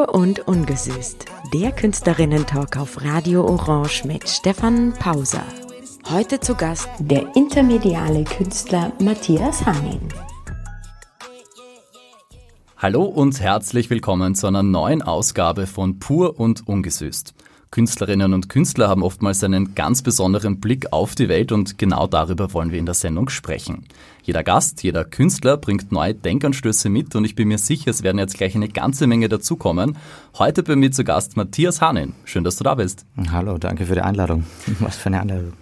Pur und ungesüßt. Der Künstlerinnen-Talk auf Radio Orange mit Stefan Pauser. Heute zu Gast der intermediale Künstler Matthias Hanin. Hallo und herzlich willkommen zu einer neuen Ausgabe von Pur und Ungesüßt. Künstlerinnen und Künstler haben oftmals einen ganz besonderen Blick auf die Welt und genau darüber wollen wir in der Sendung sprechen. Jeder Gast, jeder Künstler bringt neue Denkanstöße mit und ich bin mir sicher, es werden jetzt gleich eine ganze Menge dazukommen. Heute bei mir zu Gast Matthias Hanin. Schön, dass du da bist. Hallo, danke für die Einladung. Was für eine Einladung.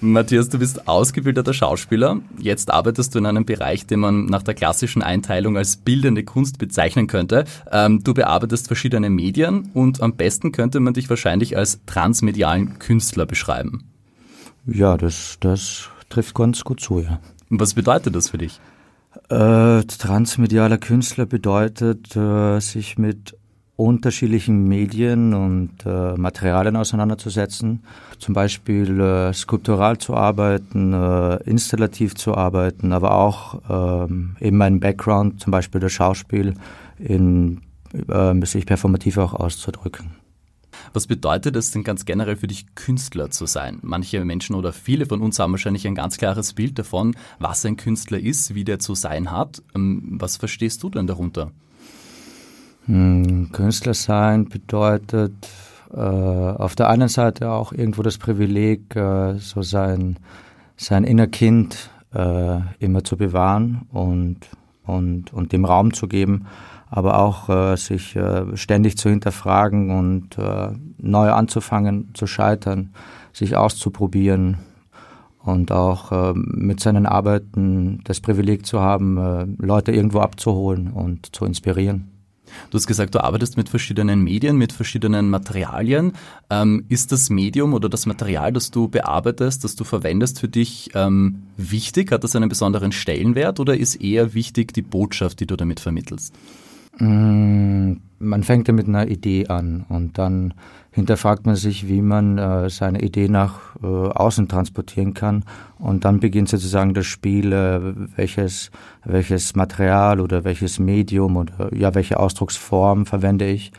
Matthias, du bist ausgebildeter Schauspieler. Jetzt arbeitest du in einem Bereich, den man nach der klassischen Einteilung als bildende Kunst bezeichnen könnte. Ähm, du bearbeitest verschiedene Medien und am besten könnte man dich wahrscheinlich als transmedialen Künstler beschreiben. Ja, das, das trifft ganz gut zu, ja. Was bedeutet das für dich? Äh, transmedialer Künstler bedeutet, äh, sich mit unterschiedlichen Medien und äh, Materialien auseinanderzusetzen. Zum Beispiel äh, skulptural zu arbeiten, äh, installativ zu arbeiten, aber auch ähm, eben mein Background, zum Beispiel das Schauspiel, in äh, sich performativ auch auszudrücken. Was bedeutet es denn ganz generell für dich, Künstler zu sein? Manche Menschen oder viele von uns haben wahrscheinlich ein ganz klares Bild davon, was ein Künstler ist, wie der zu sein hat. Ähm, was verstehst du denn darunter? Hm, Künstler sein bedeutet äh, auf der einen Seite auch irgendwo das Privileg, äh, so sein, sein inner Kind äh, immer zu bewahren und, und, und dem Raum zu geben, aber auch äh, sich äh, ständig zu hinterfragen und äh, neu anzufangen, zu scheitern, sich auszuprobieren und auch mit seinen Arbeiten das Privileg zu haben, Leute irgendwo abzuholen und zu inspirieren. Du hast gesagt, du arbeitest mit verschiedenen Medien, mit verschiedenen Materialien. Ähm, ist das Medium oder das Material, das du bearbeitest, das du verwendest für dich ähm, wichtig? Hat das einen besonderen Stellenwert oder ist eher wichtig die Botschaft, die du damit vermittelst? Man fängt ja mit einer Idee an und dann hinterfragt man sich, wie man äh, seine Idee nach äh, außen transportieren kann und dann beginnt sozusagen das Spiel, äh, welches, welches Material oder welches Medium oder ja, welche Ausdrucksform verwende ich.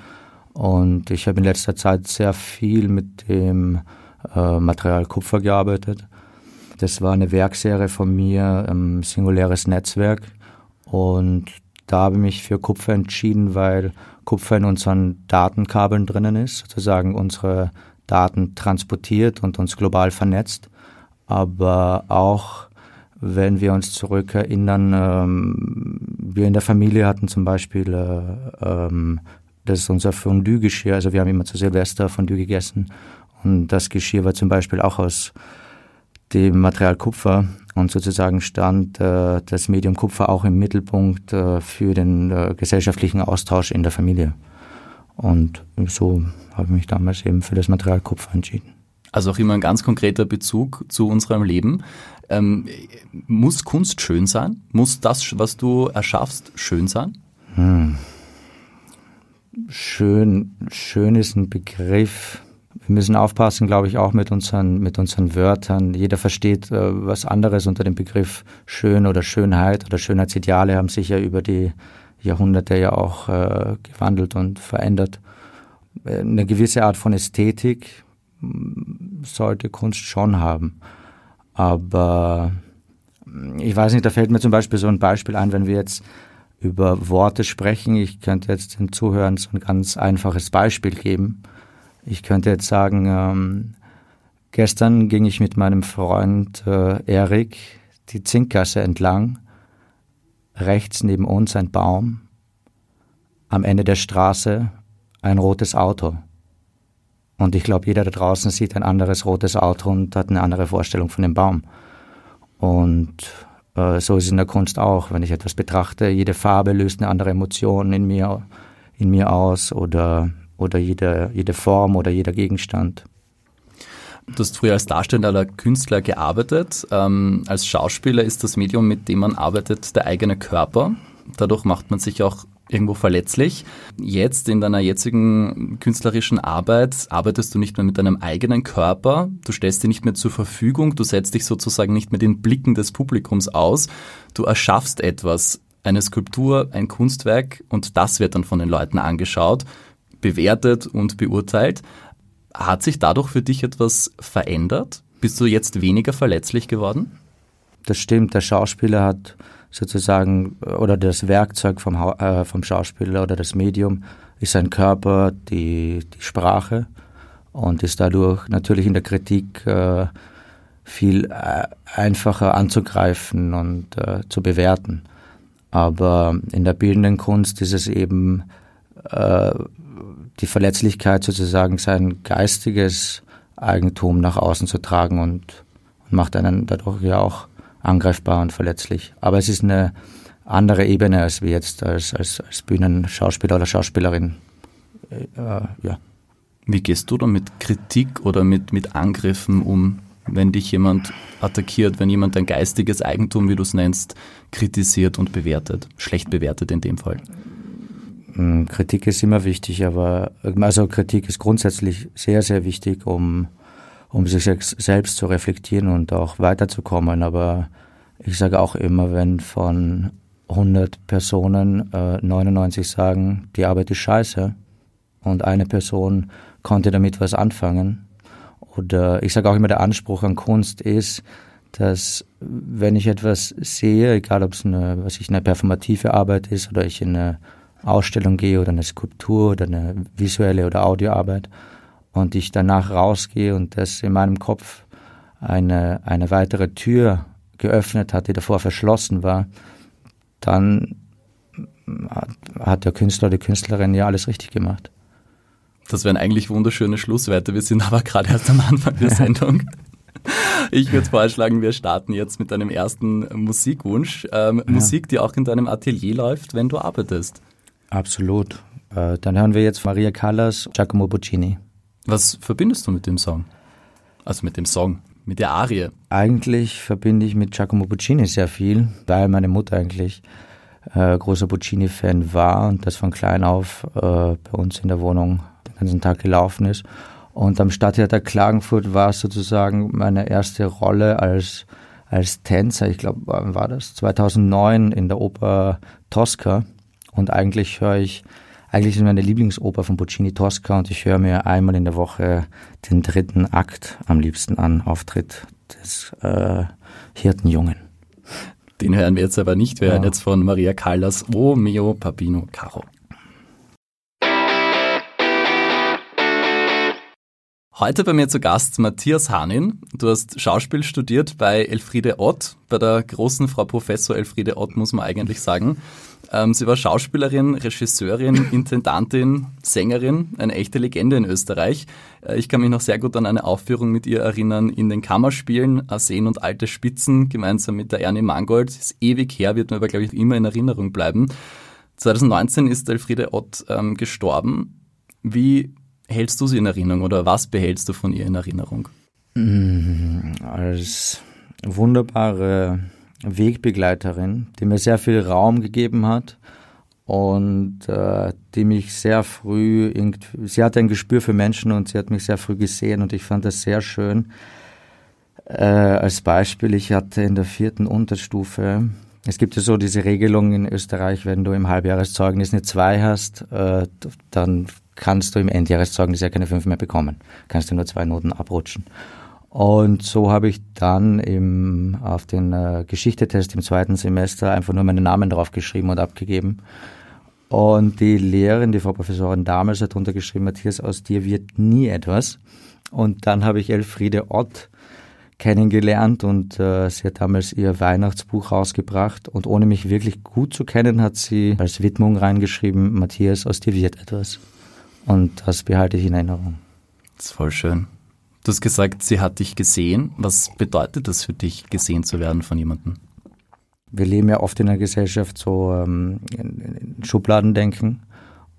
Und ich habe in letzter Zeit sehr viel mit dem äh, Material Kupfer gearbeitet. Das war eine Werkserie von mir, ein singuläres Netzwerk. Und da habe ich mich für Kupfer entschieden, weil Kupfer in unseren Datenkabeln drinnen ist, sozusagen unsere Daten transportiert und uns global vernetzt. Aber auch wenn wir uns zurückerinnern, ähm, wir in der Familie hatten zum Beispiel, äh, ähm, das ist unser Fondue-Geschirr, also wir haben immer zu Silvester Fondue gegessen und das Geschirr war zum Beispiel auch aus dem Material Kupfer und sozusagen stand äh, das Medium Kupfer auch im Mittelpunkt äh, für den äh, gesellschaftlichen Austausch in der Familie. Und so habe ich mich damals eben für das Material Kupfer entschieden. Also auch immer ein ganz konkreter Bezug zu unserem Leben. Ähm, muss Kunst schön sein? Muss das, was du erschaffst, schön sein? Hm. Schön, schön ist ein Begriff, wir müssen aufpassen, glaube ich, auch mit unseren, mit unseren Wörtern. Jeder versteht äh, was anderes unter dem Begriff schön oder Schönheit oder Schönheitsideale haben sich ja über die Jahrhunderte ja auch äh, gewandelt und verändert. Äh, eine gewisse Art von Ästhetik mm, sollte Kunst schon haben. Aber mm, ich weiß nicht, da fällt mir zum Beispiel so ein Beispiel ein, wenn wir jetzt über Worte sprechen. Ich könnte jetzt den Zuhörern so ein ganz einfaches Beispiel geben. Ich könnte jetzt sagen, ähm, gestern ging ich mit meinem Freund äh, Erik die Zinkgasse entlang. Rechts neben uns ein Baum. Am Ende der Straße ein rotes Auto. Und ich glaube, jeder da draußen sieht ein anderes rotes Auto und hat eine andere Vorstellung von dem Baum. Und äh, so ist es in der Kunst auch. Wenn ich etwas betrachte, jede Farbe löst eine andere Emotion in mir, in mir aus oder oder jede, jede Form oder jeder Gegenstand. Du hast früher als darstellender Künstler gearbeitet. Ähm, als Schauspieler ist das Medium, mit dem man arbeitet, der eigene Körper. Dadurch macht man sich auch irgendwo verletzlich. Jetzt in deiner jetzigen künstlerischen Arbeit arbeitest du nicht mehr mit deinem eigenen Körper, du stellst dir nicht mehr zur Verfügung, du setzt dich sozusagen nicht mehr den Blicken des Publikums aus, du erschaffst etwas, eine Skulptur, ein Kunstwerk und das wird dann von den Leuten angeschaut, bewertet und beurteilt. Hat sich dadurch für dich etwas verändert? Bist du jetzt weniger verletzlich geworden? Das stimmt, der Schauspieler hat sozusagen, oder das Werkzeug vom, äh, vom Schauspieler oder das Medium ist sein Körper, die, die Sprache und ist dadurch natürlich in der Kritik äh, viel äh, einfacher anzugreifen und äh, zu bewerten. Aber in der bildenden Kunst ist es eben äh, die Verletzlichkeit sozusagen sein geistiges Eigentum nach außen zu tragen und, und macht einen dadurch ja auch angreifbar und verletzlich. Aber es ist eine andere Ebene als wir jetzt als, als, als Bühnenschauspieler oder Schauspielerin. Äh, ja. Wie gehst du dann mit Kritik oder mit, mit Angriffen um, wenn dich jemand attackiert, wenn jemand dein geistiges Eigentum, wie du es nennst, kritisiert und bewertet, schlecht bewertet in dem Fall? Hm, Kritik ist immer wichtig, aber also Kritik ist grundsätzlich sehr, sehr wichtig, um um sich selbst zu reflektieren und auch weiterzukommen. Aber ich sage auch immer, wenn von 100 Personen äh, 99 sagen, die Arbeit ist scheiße und eine Person konnte damit was anfangen. Oder ich sage auch immer, der Anspruch an Kunst ist, dass wenn ich etwas sehe, egal ob es eine, was ich, eine performative Arbeit ist oder ich in eine Ausstellung gehe oder eine Skulptur oder eine visuelle oder Audioarbeit, und ich danach rausgehe und das in meinem Kopf eine, eine weitere Tür geöffnet hat, die davor verschlossen war, dann hat der Künstler oder die Künstlerin ja alles richtig gemacht. Das wären eigentlich wunderschöne Schlusswerte. Wir sind aber gerade erst am Anfang der Sendung. Ich würde vorschlagen, wir starten jetzt mit deinem ersten Musikwunsch. Ähm, ja. Musik, die auch in deinem Atelier läuft, wenn du arbeitest. Absolut. Äh, dann hören wir jetzt Maria Callas, Giacomo Puccini. Was verbindest du mit dem Song? Also mit dem Song, mit der Arie? Eigentlich verbinde ich mit Giacomo Puccini sehr viel, weil meine Mutter eigentlich äh, großer Puccini-Fan war und das von klein auf äh, bei uns in der Wohnung den ganzen Tag gelaufen ist. Und am Stadttheater Klagenfurt war es sozusagen meine erste Rolle als, als Tänzer. Ich glaube, wann war das? 2009 in der Oper Tosca. Und eigentlich höre ich eigentlich ist meine Lieblingsoper von Puccini Tosca und ich höre mir einmal in der Woche den dritten Akt am liebsten an, Auftritt des äh, Hirtenjungen. Den hören wir jetzt aber nicht. Wir ja. hören jetzt von Maria Callas O mio Papino Caro. Heute bei mir zu Gast Matthias Hanin. Du hast Schauspiel studiert bei Elfriede Ott, bei der großen Frau Professor Elfriede Ott, muss man eigentlich sagen. Ähm, sie war Schauspielerin, Regisseurin, Intendantin, Sängerin, eine echte Legende in Österreich. Äh, ich kann mich noch sehr gut an eine Aufführung mit ihr erinnern in den Kammerspielen, Arsen und alte Spitzen, gemeinsam mit der Ernie Mangold. Ist ewig her, wird mir aber, glaube ich, immer in Erinnerung bleiben. 2019 ist Elfriede Ott ähm, gestorben. Wie hältst du sie in Erinnerung oder was behältst du von ihr in Erinnerung? Mm, als wunderbare Wegbegleiterin, die mir sehr viel Raum gegeben hat und äh, die mich sehr früh, sie hatte ein Gespür für Menschen und sie hat mich sehr früh gesehen und ich fand das sehr schön. Äh, als Beispiel, ich hatte in der vierten Unterstufe, es gibt ja so diese Regelung in Österreich, wenn du im Halbjahreszeugnis eine 2 hast, äh, dann kannst du im Endjahreszeugnis ja keine 5 mehr bekommen. Kannst du nur zwei Noten abrutschen. Und so habe ich dann im, auf den äh, Geschichtetest im zweiten Semester einfach nur meinen Namen draufgeschrieben und abgegeben. Und die Lehrerin, die Frau Professorin damals hat drunter geschrieben, Matthias, aus dir wird nie etwas. Und dann habe ich Elfriede Ott kennengelernt und äh, sie hat damals ihr Weihnachtsbuch rausgebracht und ohne mich wirklich gut zu kennen, hat sie als Widmung reingeschrieben, Matthias, aus dir wird etwas. Und das behalte ich in Erinnerung. Das ist voll schön. Du hast gesagt, sie hat dich gesehen. Was bedeutet das für dich, gesehen zu werden von jemandem? Wir leben ja oft in einer Gesellschaft so ähm, Schubladendenken.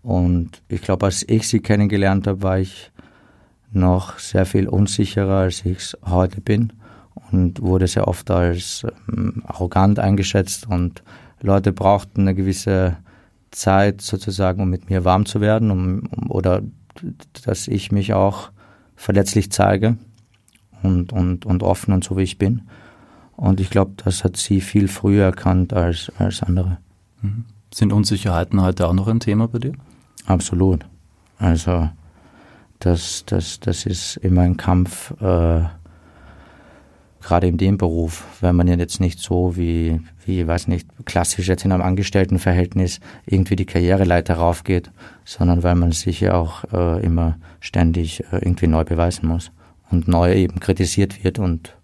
Und ich glaube, als ich sie kennengelernt habe, war ich noch sehr viel unsicherer, als ich es heute bin. Und wurde sehr oft als ähm, arrogant eingeschätzt. Und Leute brauchten eine gewisse Zeit sozusagen, um mit mir warm zu werden, um, um oder dass ich mich auch verletzlich zeige und, und, und offen und so wie ich bin. Und ich glaube, das hat sie viel früher erkannt als, als andere. Mhm. Sind Unsicherheiten heute auch noch ein Thema bei dir? Absolut. Also das, das, das ist immer ein Kampf, äh, gerade in dem Beruf, wenn man jetzt nicht so wie, wie, weiß nicht, klassisch jetzt in einem Angestelltenverhältnis irgendwie die Karriereleiter raufgeht, sondern weil man sich ja auch äh, immer ständig äh, irgendwie neu beweisen muss und neu eben kritisiert wird und,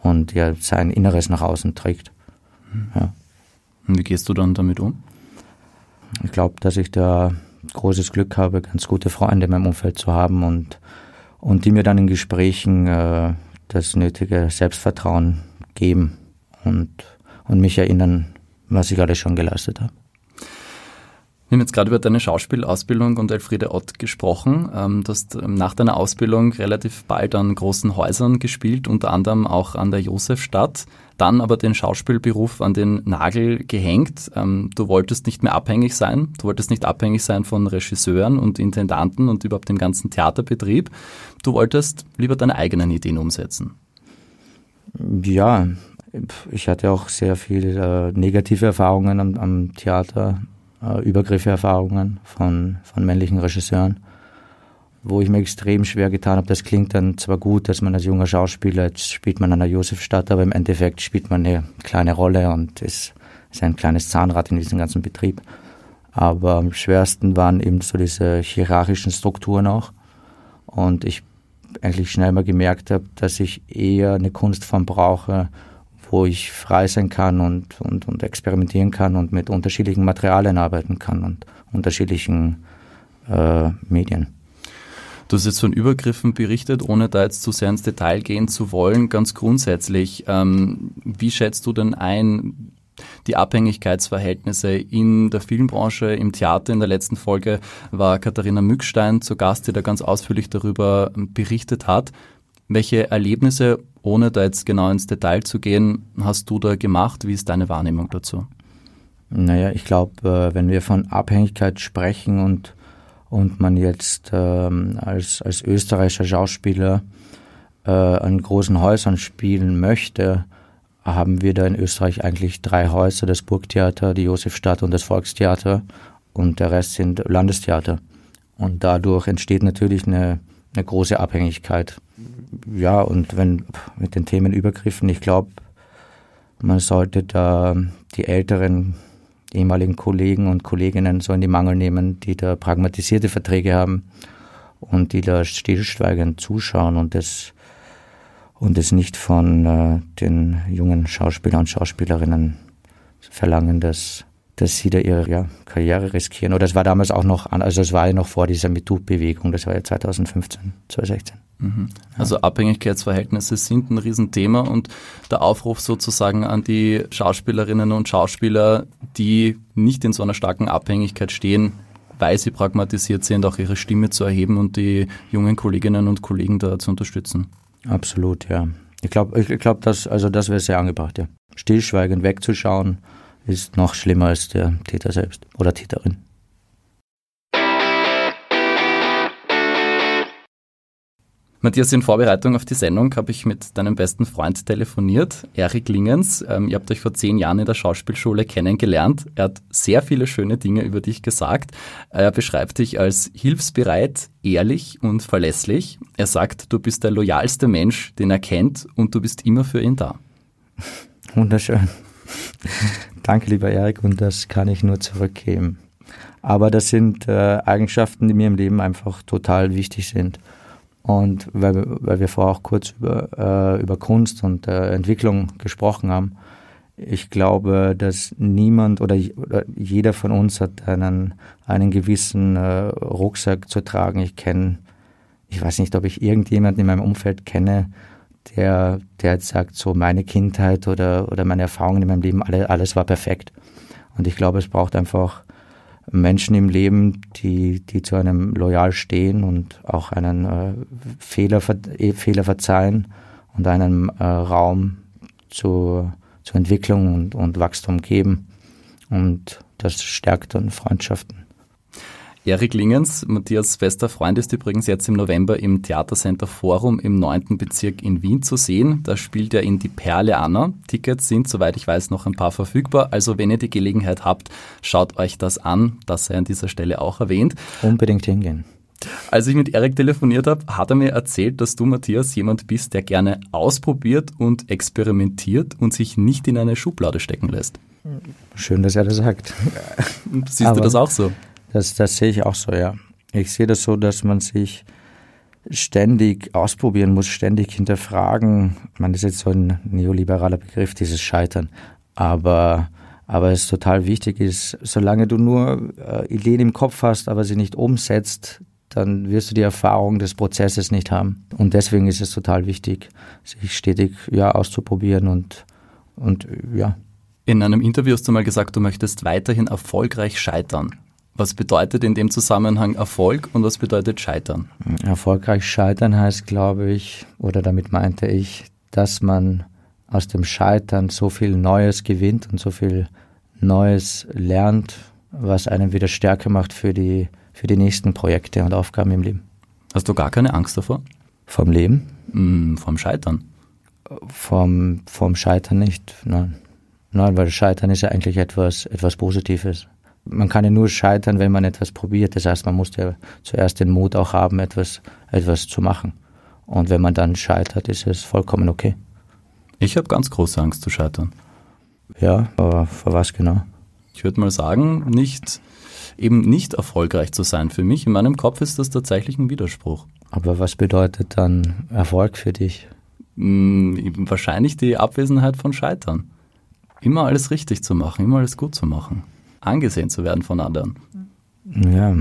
und ja sein Inneres nach außen trägt. Mhm. Ja. Und wie gehst du dann damit um? Ich glaube, dass ich da großes Glück habe, ganz gute Freunde in meinem Umfeld zu haben und, und die mir dann in Gesprächen äh, das nötige Selbstvertrauen geben und, und mich erinnern, was ich alles schon geleistet habe. Wir haben jetzt gerade über deine Schauspielausbildung und Elfriede Ott gesprochen. Ähm, du hast ähm, nach deiner Ausbildung relativ bald an großen Häusern gespielt, unter anderem auch an der Josefstadt, dann aber den Schauspielberuf an den Nagel gehängt. Ähm, du wolltest nicht mehr abhängig sein, du wolltest nicht abhängig sein von Regisseuren und Intendanten und überhaupt dem ganzen Theaterbetrieb. Du wolltest lieber deine eigenen Ideen umsetzen. Ja, ich hatte auch sehr viele äh, negative Erfahrungen am, am Theater äh, Übergriffe-Erfahrungen von, von männlichen Regisseuren, wo ich mir extrem schwer getan habe. Das klingt dann zwar gut, dass man als junger Schauspieler, jetzt spielt man an der Josefstadt, aber im Endeffekt spielt man eine kleine Rolle und ist, ist ein kleines Zahnrad in diesem ganzen Betrieb. Aber am schwersten waren eben so diese hierarchischen Strukturen auch. Und ich eigentlich schnell mal gemerkt habe, dass ich eher eine Kunstform brauche, wo ich frei sein kann und, und, und experimentieren kann und mit unterschiedlichen Materialien arbeiten kann und unterschiedlichen äh, Medien. Du hast jetzt von Übergriffen berichtet, ohne da jetzt zu sehr ins Detail gehen zu wollen. Ganz grundsätzlich, ähm, wie schätzt du denn ein die Abhängigkeitsverhältnisse in der Filmbranche, im Theater? In der letzten Folge war Katharina Mückstein zu Gast, die da ganz ausführlich darüber berichtet hat. Welche Erlebnisse ohne da jetzt genau ins Detail zu gehen, hast du da gemacht? Wie ist deine Wahrnehmung dazu? Naja, ich glaube, äh, wenn wir von Abhängigkeit sprechen und, und man jetzt ähm, als, als österreichischer Schauspieler äh, an großen Häusern spielen möchte, haben wir da in Österreich eigentlich drei Häuser, das Burgtheater, die Josefstadt und das Volkstheater und der Rest sind Landestheater. Und dadurch entsteht natürlich eine, eine große Abhängigkeit ja, und wenn mit den Themen Übergriffen, ich glaube, man sollte da die älteren ehemaligen Kollegen und Kolleginnen so in die Mangel nehmen, die da pragmatisierte Verträge haben und die da stillschweigend zuschauen und das und nicht von äh, den jungen Schauspielern und Schauspielerinnen verlangen, dass dass sie da ihre ja, Karriere riskieren. Oder es war damals auch noch, also es war ja noch vor dieser MeToo-Bewegung, das war ja 2015, 2016. Mhm. Also. Abhängigkeitsverhältnisse sind ein Riesenthema und der Aufruf sozusagen an die Schauspielerinnen und Schauspieler, die nicht in so einer starken Abhängigkeit stehen, weil sie pragmatisiert sind, auch ihre Stimme zu erheben und die jungen Kolleginnen und Kollegen da zu unterstützen. Absolut, ja. Ich glaube, ich glaub, das, also das wäre sehr angebracht, ja. Stillschweigend wegzuschauen, ist noch schlimmer als der Täter selbst oder Täterin. Matthias, in Vorbereitung auf die Sendung habe ich mit deinem besten Freund telefoniert, Erik Lingens. Ähm, ihr habt euch vor zehn Jahren in der Schauspielschule kennengelernt. Er hat sehr viele schöne Dinge über dich gesagt. Er beschreibt dich als hilfsbereit, ehrlich und verlässlich. Er sagt, du bist der loyalste Mensch, den er kennt und du bist immer für ihn da. Wunderschön. Danke, lieber Erik, und das kann ich nur zurückgeben. Aber das sind äh, Eigenschaften, die mir im Leben einfach total wichtig sind. Und weil, weil wir vorher auch kurz über, äh, über Kunst und äh, Entwicklung gesprochen haben, ich glaube, dass niemand oder, oder jeder von uns hat einen, einen gewissen äh, Rucksack zu tragen. Ich kenne, ich weiß nicht, ob ich irgendjemanden in meinem Umfeld kenne, der, der jetzt sagt, so meine Kindheit oder, oder meine Erfahrungen in meinem Leben, alle, alles war perfekt. Und ich glaube, es braucht einfach Menschen im Leben, die, die zu einem loyal stehen und auch einen äh, Fehler, äh, Fehler verzeihen und einen äh, Raum zu, zur Entwicklung und, und Wachstum geben. Und das stärkt dann Freundschaften. Erik Lingens, Matthias bester Freund, ist übrigens jetzt im November im Theatercenter Forum im 9. Bezirk in Wien zu sehen. Da spielt er in Die Perle Anna. Tickets sind, soweit ich weiß, noch ein paar verfügbar. Also wenn ihr die Gelegenheit habt, schaut euch das an. Das sei an dieser Stelle auch erwähnt. Unbedingt hingehen. Als ich mit Erik telefoniert habe, hat er mir erzählt, dass du, Matthias, jemand bist, der gerne ausprobiert und experimentiert und sich nicht in eine Schublade stecken lässt. Schön, dass er das sagt. Siehst Aber du das auch so? Das, das sehe ich auch so, ja. Ich sehe das so, dass man sich ständig ausprobieren muss, ständig hinterfragen. Man ist jetzt so ein neoliberaler Begriff, dieses Scheitern. Aber, aber es total wichtig ist, solange du nur äh, Ideen im Kopf hast, aber sie nicht umsetzt, dann wirst du die Erfahrung des Prozesses nicht haben. Und deswegen ist es total wichtig, sich stetig ja, auszuprobieren und, und ja. In einem Interview hast du mal gesagt, du möchtest weiterhin erfolgreich scheitern. Was bedeutet in dem Zusammenhang Erfolg und was bedeutet Scheitern? Erfolgreich scheitern heißt, glaube ich, oder damit meinte ich, dass man aus dem Scheitern so viel Neues gewinnt und so viel Neues lernt, was einen wieder stärker macht für die, für die nächsten Projekte und Aufgaben im Leben. Hast du gar keine Angst davor? Vom Leben? Mm, vom Scheitern? Vom, vom Scheitern nicht, nein. Nein, weil Scheitern ist ja eigentlich etwas, etwas Positives man kann ja nur scheitern, wenn man etwas probiert. Das heißt, man muss ja zuerst den Mut auch haben, etwas, etwas zu machen. Und wenn man dann scheitert, ist es vollkommen okay. Ich habe ganz große Angst zu scheitern. Ja, aber vor was genau? Ich würde mal sagen, nicht, eben nicht erfolgreich zu sein. Für mich, in meinem Kopf ist das tatsächlich ein Widerspruch. Aber was bedeutet dann Erfolg für dich? Hm, wahrscheinlich die Abwesenheit von Scheitern. Immer alles richtig zu machen, immer alles gut zu machen angesehen zu werden von anderen. Ja.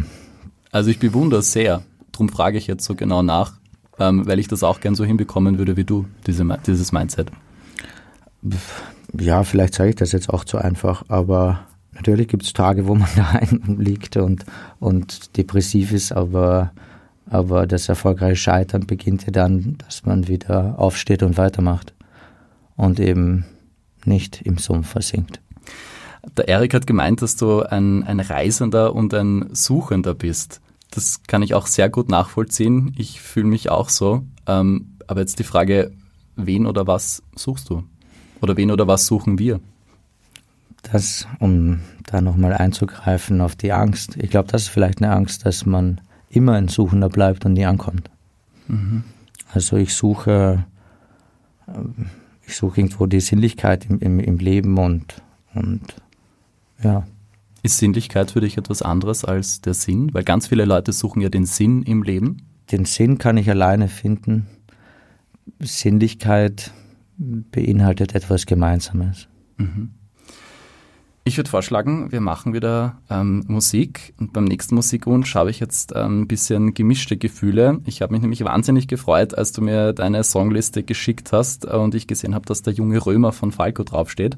Also ich bewundere es sehr. Darum frage ich jetzt so genau nach, ähm, weil ich das auch gern so hinbekommen würde wie du, diese, dieses Mindset. Ja, vielleicht sage ich das jetzt auch zu einfach, aber natürlich gibt es Tage, wo man daheim liegt und, und depressiv ist, aber, aber das erfolgreiche Scheitern beginnt ja dann, dass man wieder aufsteht und weitermacht und eben nicht im Sumpf versinkt. Der Erik hat gemeint, dass du ein, ein Reisender und ein Suchender bist. Das kann ich auch sehr gut nachvollziehen. Ich fühle mich auch so. Ähm, aber jetzt die Frage, wen oder was suchst du? Oder wen oder was suchen wir? Das, um da nochmal einzugreifen auf die Angst. Ich glaube, das ist vielleicht eine Angst, dass man immer ein Suchender bleibt und nie ankommt. Mhm. Also ich suche, äh, ich suche irgendwo die Sinnlichkeit im, im, im Leben und, und ja. Ist Sinnlichkeit für dich etwas anderes als der Sinn? Weil ganz viele Leute suchen ja den Sinn im Leben. Den Sinn kann ich alleine finden. Sinnlichkeit beinhaltet etwas Gemeinsames. Mhm. Ich würde vorschlagen, wir machen wieder ähm, Musik und beim nächsten Musikwunsch habe ich jetzt ähm, ein bisschen gemischte Gefühle. Ich habe mich nämlich wahnsinnig gefreut, als du mir deine Songliste geschickt hast und ich gesehen habe, dass der junge Römer von Falco draufsteht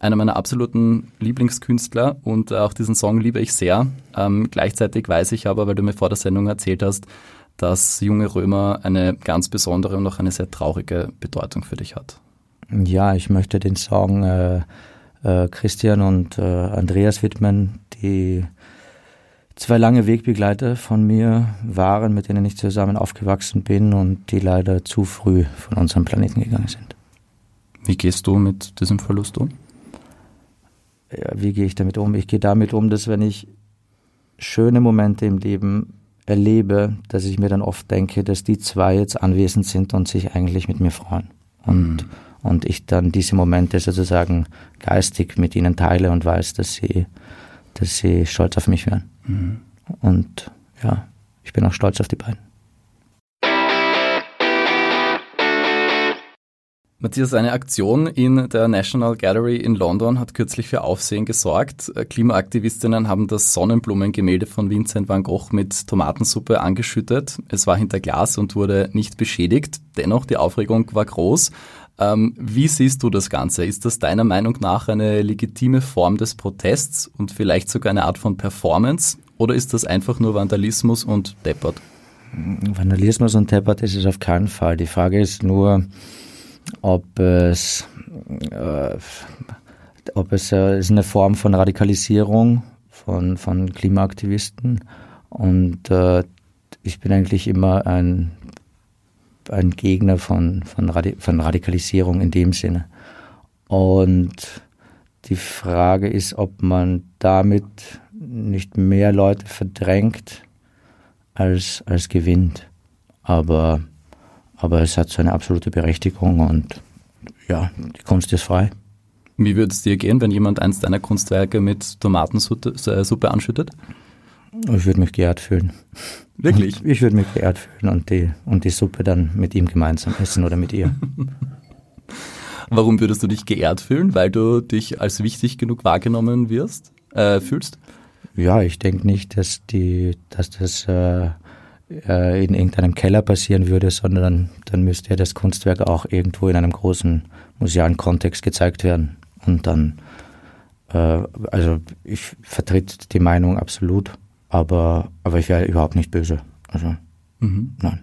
einer meiner absoluten Lieblingskünstler und auch diesen Song liebe ich sehr. Ähm, gleichzeitig weiß ich aber, weil du mir vor der Sendung erzählt hast, dass Junge Römer eine ganz besondere und auch eine sehr traurige Bedeutung für dich hat. Ja, ich möchte den Song äh, äh, Christian und äh, Andreas widmen, die zwei lange Wegbegleiter von mir waren, mit denen ich zusammen aufgewachsen bin und die leider zu früh von unserem Planeten gegangen sind. Wie gehst du mit diesem Verlust um? Wie gehe ich damit um? Ich gehe damit um, dass wenn ich schöne Momente im Leben erlebe, dass ich mir dann oft denke, dass die zwei jetzt anwesend sind und sich eigentlich mit mir freuen. Und, mhm. und ich dann diese Momente sozusagen geistig mit ihnen teile und weiß, dass sie, dass sie stolz auf mich wären. Mhm. Und ja, ich bin auch stolz auf die beiden. Matthias, eine Aktion in der National Gallery in London hat kürzlich für Aufsehen gesorgt. Klimaaktivistinnen haben das Sonnenblumengemälde von Vincent van Gogh mit Tomatensuppe angeschüttet. Es war hinter Glas und wurde nicht beschädigt. Dennoch, die Aufregung war groß. Ähm, wie siehst du das Ganze? Ist das deiner Meinung nach eine legitime Form des Protests und vielleicht sogar eine Art von Performance? Oder ist das einfach nur Vandalismus und Deppert? Vandalismus und Deppert ist es auf keinen Fall. Die Frage ist nur, ob es äh, ob es äh, ist eine Form von Radikalisierung von, von Klimaaktivisten und äh, ich bin eigentlich immer ein, ein Gegner von, von, Radi von Radikalisierung in dem Sinne. Und die Frage ist, ob man damit nicht mehr Leute verdrängt als, als gewinnt. Aber, aber es hat seine absolute Berechtigung und ja, die Kunst ist frei. Wie würde es dir gehen, wenn jemand eins deiner Kunstwerke mit Tomatensuppe äh, anschüttet? Ich würde mich geehrt fühlen. Wirklich? Ich würde mich geehrt fühlen und die, und die Suppe dann mit ihm gemeinsam essen oder mit ihr. Warum würdest du dich geehrt fühlen? Weil du dich als wichtig genug wahrgenommen wirst, äh, fühlst? Ja, ich denke nicht, dass die, dass das äh, äh, in irgendeinem Keller passieren würde, sondern dann müsste ja das Kunstwerk auch irgendwo in einem großen musealen Kontext gezeigt werden. Und dann, äh, also ich vertrete die Meinung absolut, aber, aber ich wäre überhaupt nicht böse. Also, mhm. nein.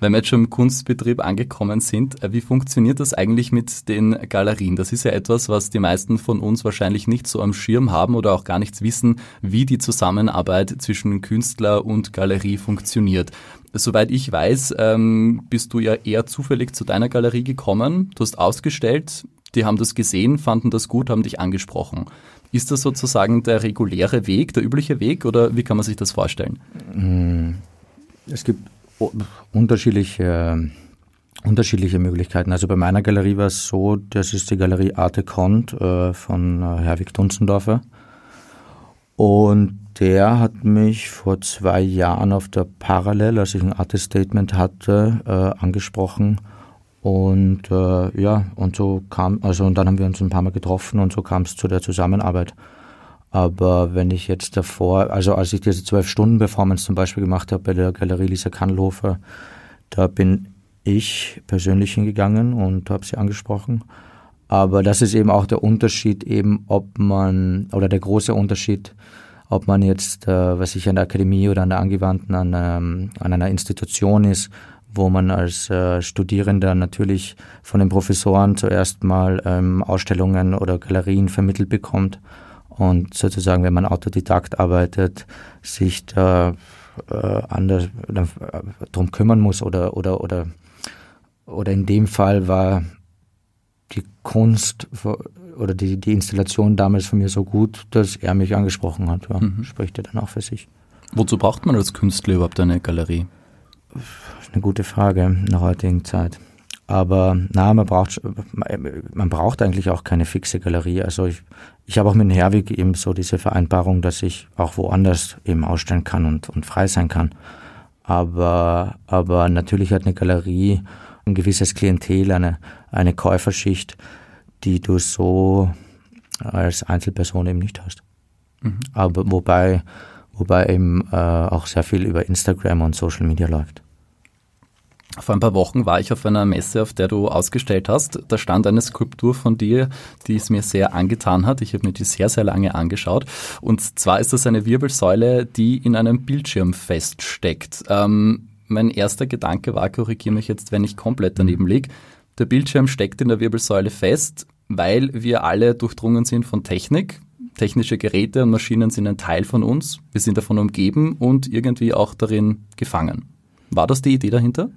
Wenn wir jetzt schon im Kunstbetrieb angekommen sind, äh, wie funktioniert das eigentlich mit den Galerien? Das ist ja etwas, was die meisten von uns wahrscheinlich nicht so am Schirm haben oder auch gar nichts wissen, wie die Zusammenarbeit zwischen Künstler und Galerie funktioniert. Soweit ich weiß, ähm, bist du ja eher zufällig zu deiner Galerie gekommen. Du hast ausgestellt, die haben das gesehen, fanden das gut, haben dich angesprochen. Ist das sozusagen der reguläre Weg, der übliche Weg oder wie kann man sich das vorstellen? Hm, es gibt unterschiedliche, unterschiedliche Möglichkeiten. Also bei meiner Galerie war es so, das ist die Galerie Arte Kont äh, von äh, Herwig Dunzendorfer. Und der hat mich vor zwei Jahren auf der Parallel, als ich ein Artist Statement hatte, äh, angesprochen. Und äh, ja, und so kam, also und dann haben wir uns ein paar Mal getroffen und so kam es zu der Zusammenarbeit. Aber wenn ich jetzt davor, also als ich diese zwölf Stunden Performance zum Beispiel gemacht habe bei der Galerie Lisa Kannlofer, da bin ich persönlich hingegangen und habe sie angesprochen. Aber das ist eben auch der Unterschied, eben ob man, oder der große Unterschied, ob man jetzt, äh, was ich an der Akademie oder an der Angewandten, an, ähm, an einer Institution ist, wo man als äh, Studierender natürlich von den Professoren zuerst mal ähm, Ausstellungen oder Galerien vermittelt bekommt und sozusagen, wenn man Autodidakt arbeitet, sich da äh, anders äh, drum kümmern muss oder oder oder oder in dem Fall war die Kunst oder die, die Installation damals von mir so gut, dass er mich angesprochen hat. Ja. Mhm. Spricht er dann auch für sich. Wozu braucht man als Künstler überhaupt eine Galerie? Das ist eine gute Frage in der heutigen Zeit. Aber na, man braucht man braucht eigentlich auch keine fixe Galerie. Also ich, ich habe auch mit Herwig eben so diese Vereinbarung, dass ich auch woanders eben ausstellen kann und, und frei sein kann. Aber, aber natürlich hat eine Galerie ein gewisses Klientel, eine, eine Käuferschicht, die du so als Einzelperson eben nicht hast. Mhm. Aber wobei, wobei eben äh, auch sehr viel über Instagram und Social Media läuft. Vor ein paar Wochen war ich auf einer Messe, auf der du ausgestellt hast. Da stand eine Skulptur von dir, die es mir sehr angetan hat. Ich habe mir die sehr, sehr lange angeschaut. Und zwar ist das eine Wirbelsäule, die in einem Bildschirm feststeckt. Ähm, mein erster Gedanke war, korrigiere mich jetzt, wenn ich komplett daneben liege. Der Bildschirm steckt in der Wirbelsäule fest, weil wir alle durchdrungen sind von Technik. Technische Geräte und Maschinen sind ein Teil von uns. Wir sind davon umgeben und irgendwie auch darin gefangen. War das die Idee dahinter?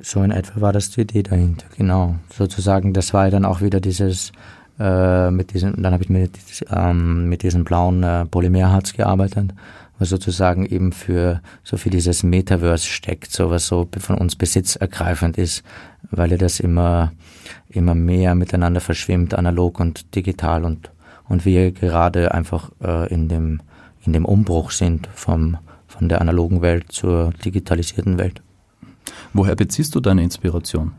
So in etwa war das die Idee dahinter, genau. Sozusagen, das war ja dann auch wieder dieses, äh, mit diesem, dann habe ich mit, ähm, mit diesem blauen äh, Polymerharz gearbeitet, was sozusagen eben für so für dieses Metaverse steckt, so was so von uns besitzergreifend ist, weil ja das immer, immer mehr miteinander verschwimmt, analog und digital und, und wir gerade einfach äh, in dem, in dem Umbruch sind vom, von der analogen Welt zur digitalisierten Welt. Woher beziehst du deine Inspiration?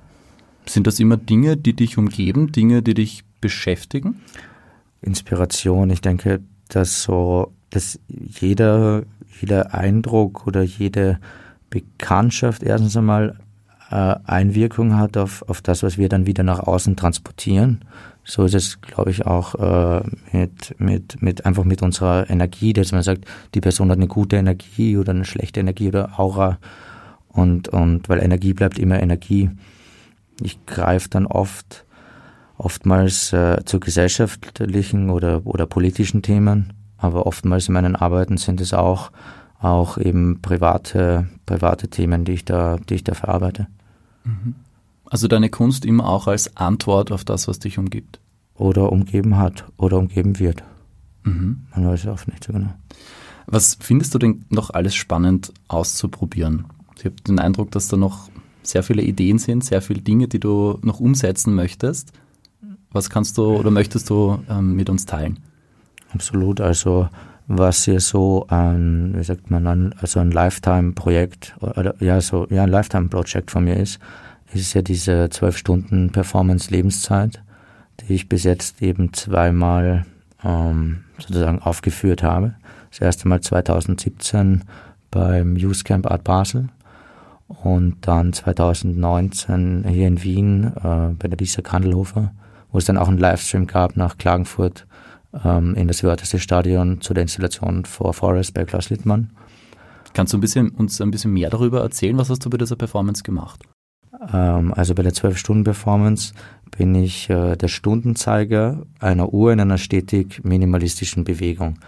Sind das immer Dinge, die dich umgeben, Dinge, die dich beschäftigen? Inspiration, ich denke, dass so, dass jeder, jeder Eindruck oder jede Bekanntschaft erstens einmal äh, Einwirkung hat auf, auf das, was wir dann wieder nach außen transportieren. So ist es, glaube ich, auch äh, mit, mit, mit einfach mit unserer Energie, dass man sagt, die Person hat eine gute Energie oder eine schlechte Energie oder Aura. Und, und weil Energie bleibt immer Energie. Ich greife dann oft oftmals äh, zu gesellschaftlichen oder, oder politischen Themen, aber oftmals in meinen Arbeiten sind es auch, auch eben private, private Themen, die ich da, die ich da verarbeite. Mhm. Also deine Kunst immer auch als Antwort auf das, was dich umgibt. Oder umgeben hat oder umgeben wird. Mhm. Man weiß es oft nicht so genau. Was findest du denn noch alles spannend auszuprobieren? Ich habe den Eindruck, dass da noch sehr viele Ideen sind, sehr viele Dinge, die du noch umsetzen möchtest. Was kannst du oder möchtest du ähm, mit uns teilen? Absolut. Also was hier so ein, wie sagt man, ein, also ein Lifetime-Projekt oder ja so ja ein Lifetime-Projekt von mir ist, ist ja diese zwölf Stunden Performance-Lebenszeit, die ich bis jetzt eben zweimal ähm, sozusagen aufgeführt habe. Das erste Mal 2017 beim Youth Camp Art Basel und dann 2019 hier in Wien äh, bei der Lisa Kandelhofer, wo es dann auch einen Livestream gab nach Klagenfurt ähm, in das Wörthersee Stadion zu der Installation For Forest bei Klaus Littmann. Kannst du ein bisschen, uns ein bisschen mehr darüber erzählen? Was hast du bei dieser Performance gemacht? Ähm, also bei der 12-Stunden-Performance bin ich äh, der Stundenzeiger einer Uhr in einer stetig minimalistischen Bewegung.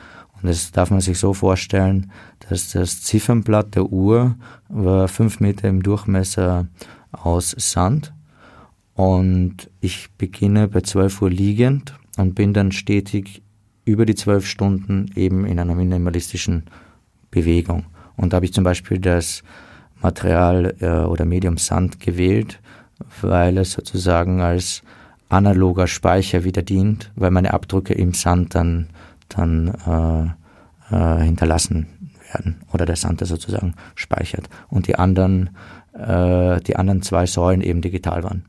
Und das darf man sich so vorstellen, dass das Ziffernblatt der Uhr war fünf Meter im Durchmesser aus Sand. Und ich beginne bei 12 Uhr liegend und bin dann stetig über die zwölf Stunden eben in einer minimalistischen Bewegung. Und da habe ich zum Beispiel das Material äh, oder Medium Sand gewählt, weil es sozusagen als analoger Speicher wieder dient, weil meine Abdrücke im Sand dann, dann äh, äh, hinterlassen werden oder der Sand das sozusagen speichert und die anderen, äh, die anderen zwei Säulen eben digital waren.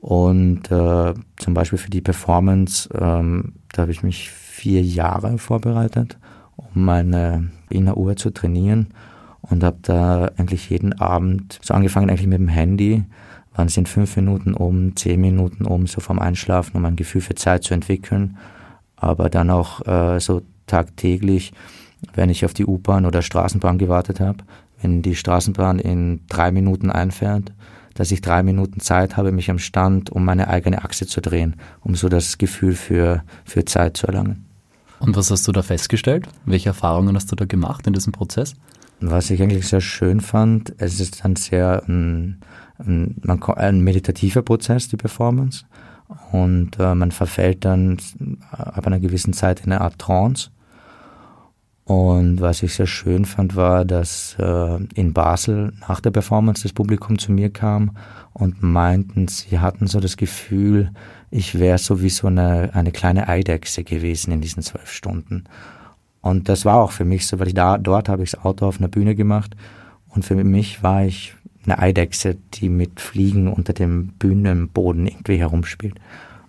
Und äh, zum Beispiel für die Performance, ähm, da habe ich mich vier Jahre vorbereitet, um meine Inneruhr zu trainieren und habe da eigentlich jeden Abend, so angefangen eigentlich mit dem Handy, wann sind fünf Minuten um, zehn Minuten um, so vom Einschlafen, um ein Gefühl für Zeit zu entwickeln, aber dann auch äh, so tagtäglich, wenn ich auf die U-Bahn oder Straßenbahn gewartet habe, wenn die Straßenbahn in drei Minuten einfährt, dass ich drei Minuten Zeit habe, mich am Stand um meine eigene Achse zu drehen, um so das Gefühl für, für Zeit zu erlangen. Und was hast du da festgestellt? Welche Erfahrungen hast du da gemacht in diesem Prozess? Was ich eigentlich sehr schön fand, es ist ein sehr ein, ein, ein meditativer Prozess, die Performance. Und äh, man verfällt dann ab einer gewissen Zeit in eine Art Trance. Und was ich sehr schön fand, war, dass äh, in Basel nach der Performance das Publikum zu mir kam und meinten, sie hatten so das Gefühl, ich wäre so wie so eine, eine kleine Eidechse gewesen in diesen zwölf Stunden. Und das war auch für mich so, weil ich da, dort habe ich das Auto auf einer Bühne gemacht und für mich war ich eine Eidechse, die mit Fliegen unter dem Bühnenboden irgendwie herumspielt.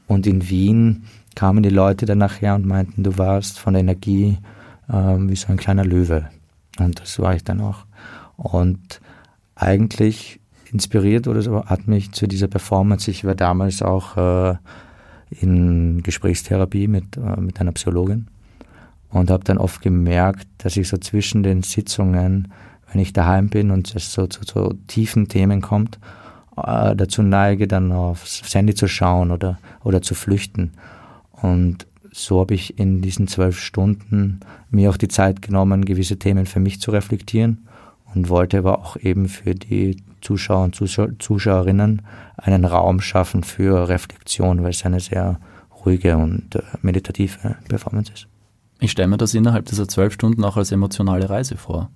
Und in Wien kamen die Leute dann nachher und meinten, du warst von der Energie ähm, wie so ein kleiner Löwe. Und das war ich dann auch. Und eigentlich inspiriert oder so hat mich zu dieser Performance, ich war damals auch äh, in Gesprächstherapie mit, äh, mit einer Psychologin und habe dann oft gemerkt, dass ich so zwischen den Sitzungen, wenn ich daheim bin und es so zu so, so tiefen Themen kommt, äh, dazu neige, dann aufs Handy zu schauen oder, oder zu flüchten. Und so habe ich in diesen zwölf Stunden mir auch die Zeit genommen, gewisse Themen für mich zu reflektieren und wollte aber auch eben für die Zuschauer und Zuschauerinnen einen Raum schaffen für Reflexion, weil es eine sehr ruhige und äh, meditative Performance ist. Ich stelle mir das innerhalb dieser zwölf Stunden auch als emotionale Reise vor.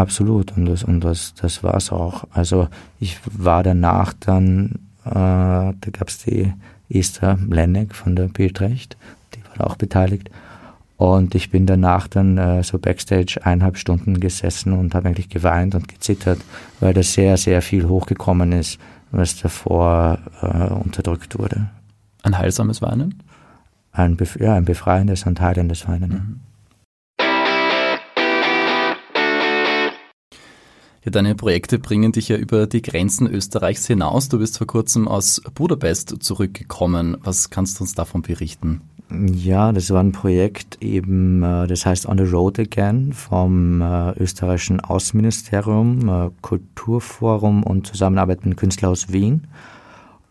Absolut, und das, und das, das war es auch. Also ich war danach dann, äh, da gab es die Esther Lenneck von der Bildrecht, die war auch beteiligt. Und ich bin danach dann äh, so backstage eineinhalb Stunden gesessen und habe eigentlich geweint und gezittert, weil da sehr, sehr viel hochgekommen ist, was davor äh, unterdrückt wurde. Ein heilsames Weinen? ein, ja, ein befreiendes und heilendes Weinen. Mhm. Ja, deine Projekte bringen dich ja über die Grenzen Österreichs hinaus. Du bist vor kurzem aus Budapest zurückgekommen. Was kannst du uns davon berichten? Ja, das war ein Projekt eben, äh, das heißt On the Road Again vom äh, österreichischen Außenministerium, äh, Kulturforum und Zusammenarbeit mit Künstler aus Wien.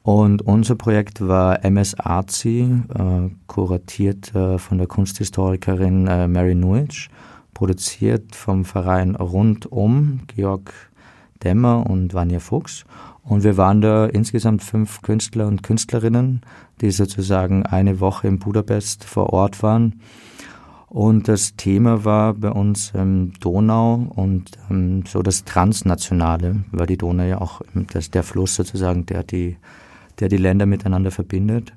Und unser Projekt war MS äh, kuratiert von der Kunsthistorikerin Mary Nuitsch, produziert vom Verein Rundum, Georg Dämmer und Vanja Fuchs. Und wir waren da insgesamt fünf Künstler und Künstlerinnen, die sozusagen eine Woche in Budapest vor Ort waren. Und das Thema war bei uns ähm, Donau und ähm, so das Transnationale, weil die Donau ja auch das, der Fluss sozusagen, der die, der die Länder miteinander verbindet.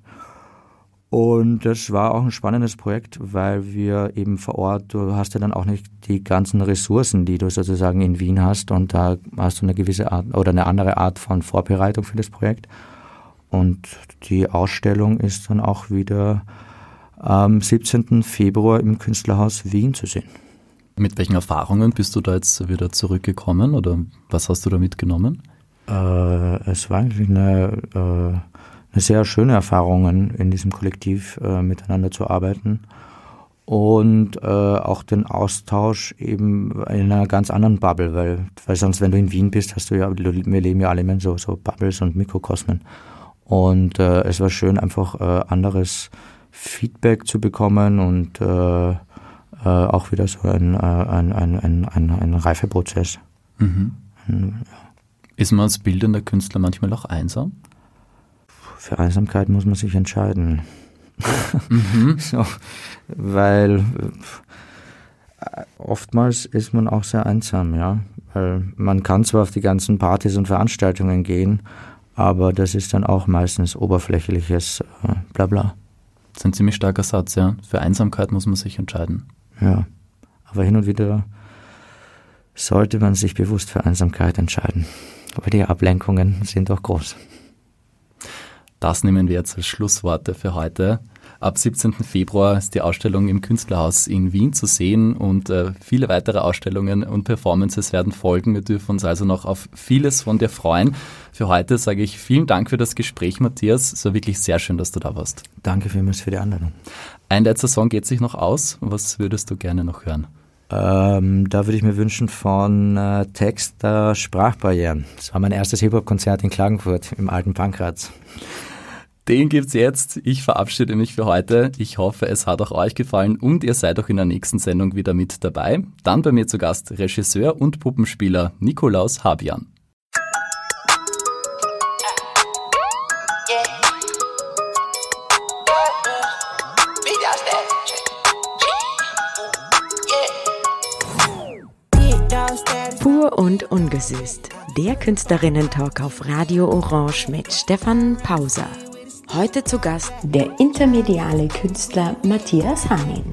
Und das war auch ein spannendes Projekt, weil wir eben vor Ort, du hast ja dann auch nicht die ganzen Ressourcen, die du sozusagen in Wien hast und da hast du eine gewisse Art oder eine andere Art von Vorbereitung für das Projekt. Und die Ausstellung ist dann auch wieder am 17. Februar im Künstlerhaus Wien zu sehen. Mit welchen Erfahrungen bist du da jetzt wieder zurückgekommen oder was hast du da mitgenommen? Äh, es war eigentlich eine äh, eine sehr schöne Erfahrung, in diesem Kollektiv äh, miteinander zu arbeiten und äh, auch den Austausch eben in einer ganz anderen Bubble, weil, weil sonst, wenn du in Wien bist, hast du ja, wir leben ja alle in so, so Bubbles und Mikrokosmen. Und äh, es war schön, einfach äh, anderes Feedback zu bekommen und äh, äh, auch wieder so ein, äh, ein, ein, ein, ein, ein Reifeprozess. Mhm. Ja. Ist man als bildender Künstler manchmal auch einsam? Für Einsamkeit muss man sich entscheiden. Mhm. so, weil äh, oftmals ist man auch sehr einsam, ja. Weil man kann zwar auf die ganzen Partys und Veranstaltungen gehen, aber das ist dann auch meistens oberflächliches äh, Blabla. Das ist ein ziemlich starker Satz, ja. Für Einsamkeit muss man sich entscheiden. Ja, aber hin und wieder sollte man sich bewusst für Einsamkeit entscheiden. Aber die Ablenkungen sind doch groß. Das nehmen wir jetzt als Schlussworte für heute. Ab 17. Februar ist die Ausstellung im Künstlerhaus in Wien zu sehen und äh, viele weitere Ausstellungen und Performances werden folgen. Wir dürfen uns also noch auf vieles von dir freuen. Für heute sage ich vielen Dank für das Gespräch, Matthias. Es war wirklich sehr schön, dass du da warst. Danke vielmals für die Einladung. Ein letzter Song geht sich noch aus. Was würdest du gerne noch hören? Ähm, da würde ich mir wünschen von äh, Text der Sprachbarrieren. Das war mein erstes Hip-Hop-Konzert in Klagenfurt im alten Pankratz. Den gibt's jetzt. Ich verabschiede mich für heute. Ich hoffe, es hat auch euch gefallen und ihr seid auch in der nächsten Sendung wieder mit dabei. Dann bei mir zu Gast Regisseur und Puppenspieler Nikolaus Habian. Pur und ungesüßt. Der Künstlerinnen-Talk auf Radio Orange mit Stefan Pauser. Heute zu Gast der intermediale Künstler Matthias Hanin.